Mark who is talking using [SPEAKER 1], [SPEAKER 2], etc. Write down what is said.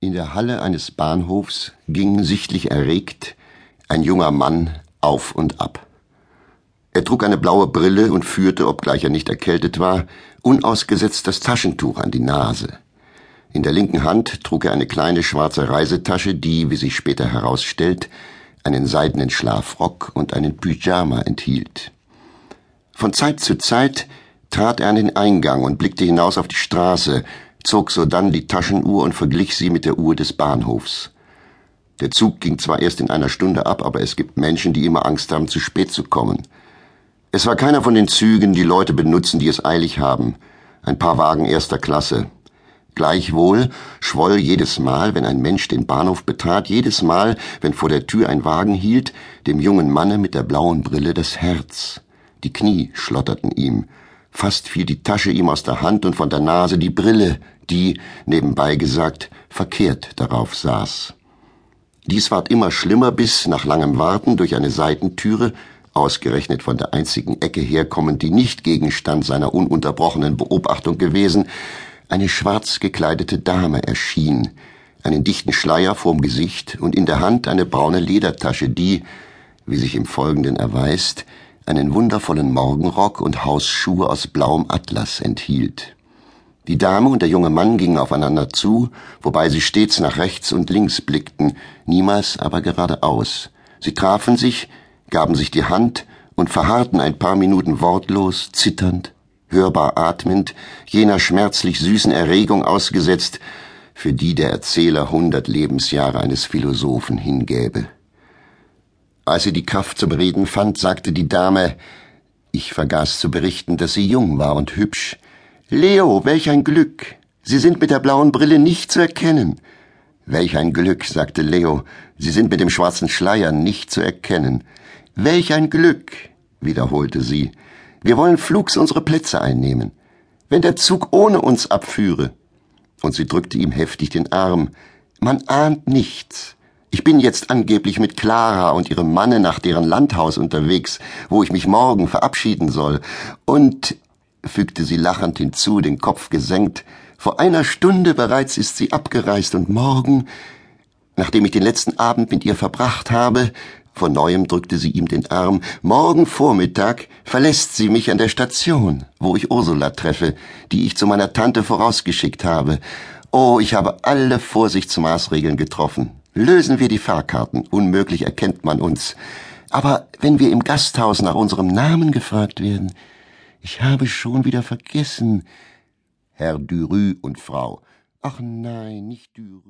[SPEAKER 1] In der Halle eines Bahnhofs ging sichtlich erregt ein junger Mann auf und ab. Er trug eine blaue Brille und führte, obgleich er nicht erkältet war, unausgesetzt das Taschentuch an die Nase. In der linken Hand trug er eine kleine schwarze Reisetasche, die, wie sich später herausstellt, einen seidenen Schlafrock und einen Pyjama enthielt. Von Zeit zu Zeit trat er an den Eingang und blickte hinaus auf die Straße, zog sodann die Taschenuhr und verglich sie mit der Uhr des Bahnhofs. Der Zug ging zwar erst in einer Stunde ab, aber es gibt Menschen, die immer Angst haben, zu spät zu kommen. Es war keiner von den Zügen, die Leute benutzen, die es eilig haben. Ein paar Wagen erster Klasse. Gleichwohl schwoll jedes Mal, wenn ein Mensch den Bahnhof betrat, jedes Mal, wenn vor der Tür ein Wagen hielt, dem jungen Manne mit der blauen Brille das Herz. Die Knie schlotterten ihm. Fast fiel die Tasche ihm aus der Hand und von der Nase die Brille, die, nebenbei gesagt, verkehrt darauf saß. Dies ward immer schlimmer, bis nach langem Warten durch eine Seitentüre, ausgerechnet von der einzigen Ecke herkommend, die nicht Gegenstand seiner ununterbrochenen Beobachtung gewesen, eine schwarz gekleidete Dame erschien, einen dichten Schleier vorm Gesicht und in der Hand eine braune Ledertasche, die, wie sich im Folgenden erweist, einen wundervollen Morgenrock und Hausschuhe aus blauem Atlas enthielt. Die Dame und der junge Mann gingen aufeinander zu, wobei sie stets nach rechts und links blickten, niemals aber geradeaus. Sie trafen sich, gaben sich die Hand und verharrten ein paar Minuten wortlos, zitternd, hörbar atmend, jener schmerzlich süßen Erregung ausgesetzt, für die der Erzähler hundert Lebensjahre eines Philosophen hingäbe. Als sie die Kraft zum Reden fand, sagte die Dame, ich vergaß zu berichten, dass sie jung war und hübsch, Leo, welch ein Glück. Sie sind mit der blauen Brille nicht zu erkennen. Welch ein Glück, sagte Leo. Sie sind mit dem schwarzen Schleier nicht zu erkennen. Welch ein Glück, wiederholte sie. Wir wollen flugs unsere Plätze einnehmen. Wenn der Zug ohne uns abführe. Und sie drückte ihm heftig den Arm. Man ahnt nichts. Ich bin jetzt angeblich mit Clara und ihrem Manne nach deren Landhaus unterwegs, wo ich mich morgen verabschieden soll. Und fügte sie lachend hinzu, den Kopf gesenkt. Vor einer Stunde bereits ist sie abgereist und morgen, nachdem ich den letzten Abend mit ihr verbracht habe, von neuem drückte sie ihm den Arm, morgen Vormittag verlässt sie mich an der Station, wo ich Ursula treffe, die ich zu meiner Tante vorausgeschickt habe. Oh, ich habe alle Vorsichtsmaßregeln getroffen. Lösen wir die Fahrkarten, unmöglich erkennt man uns. Aber wenn wir im Gasthaus nach unserem Namen gefragt werden, ich habe schon wieder vergessen. Herr Dürü und Frau. Ach nein, nicht Dürü.